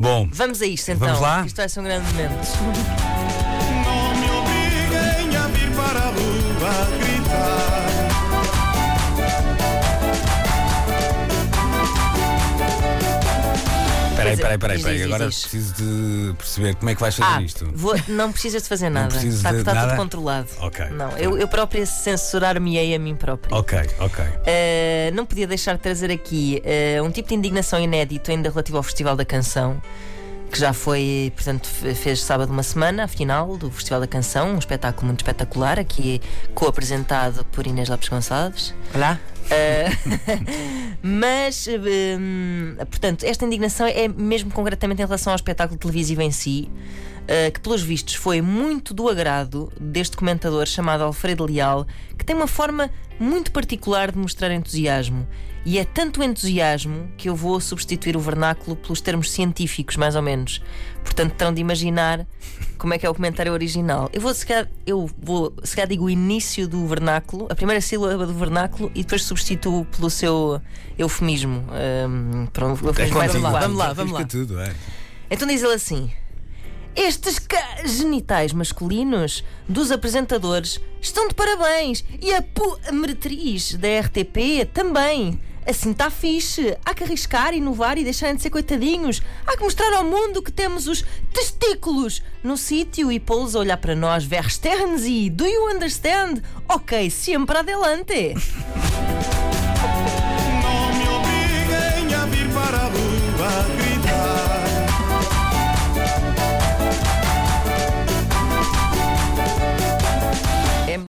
Bom, Vamos a isto então. Vamos lá? Isto vai ser um grande momento. Peraí, peraí, peraí, peraí. Agora diz. preciso de perceber como é que vais fazer Ah, isto. vou- não precisas de fazer nada. está nada? tudo controlado. Ok. Não, eu, eu própria censurar-me-ei a mim própria. Ok, ok. Uh, não podia deixar de trazer aqui uh, um tipo de indignação inédito ainda relativo ao Festival da Canção, que já foi, portanto, fe- fez sábado uma semana, a final do Festival da Canção, um espetáculo muito espetacular, aqui co-apresentado por Inês Lopes Gonçalves. Olá. Uh, mas, hum, portanto, esta indignação é mesmo concretamente em relação ao espetáculo televisivo em si, uh, que pelos vistos foi muito do agrado deste comentador chamado Alfredo Leal, que tem uma forma muito particular de mostrar entusiasmo. E é tanto entusiasmo que eu vou substituir o vernáculo pelos termos científicos, mais ou menos. Portanto, terão de imaginar como é que é o comentário original. Eu vou, se calhar, eu vou, se calhar digo o início do vernáculo, a primeira sílaba do vernáculo, e depois substituo pelo seu eufemismo. Um, um eufemismo mais contigo, adequado. vamos lá, vamos lá. Tudo, é. Então diz ele assim: Estes genitais masculinos dos apresentadores estão de parabéns e a, pu- meretriz da RTP também. Assim está fixe. Há que arriscar, inovar e deixarem de ser coitadinhos. Há que mostrar ao mundo que temos os testículos no sítio e pô-los a olhar para nós. Verstehen Sie? Do you understand? Ok, sempre adelante.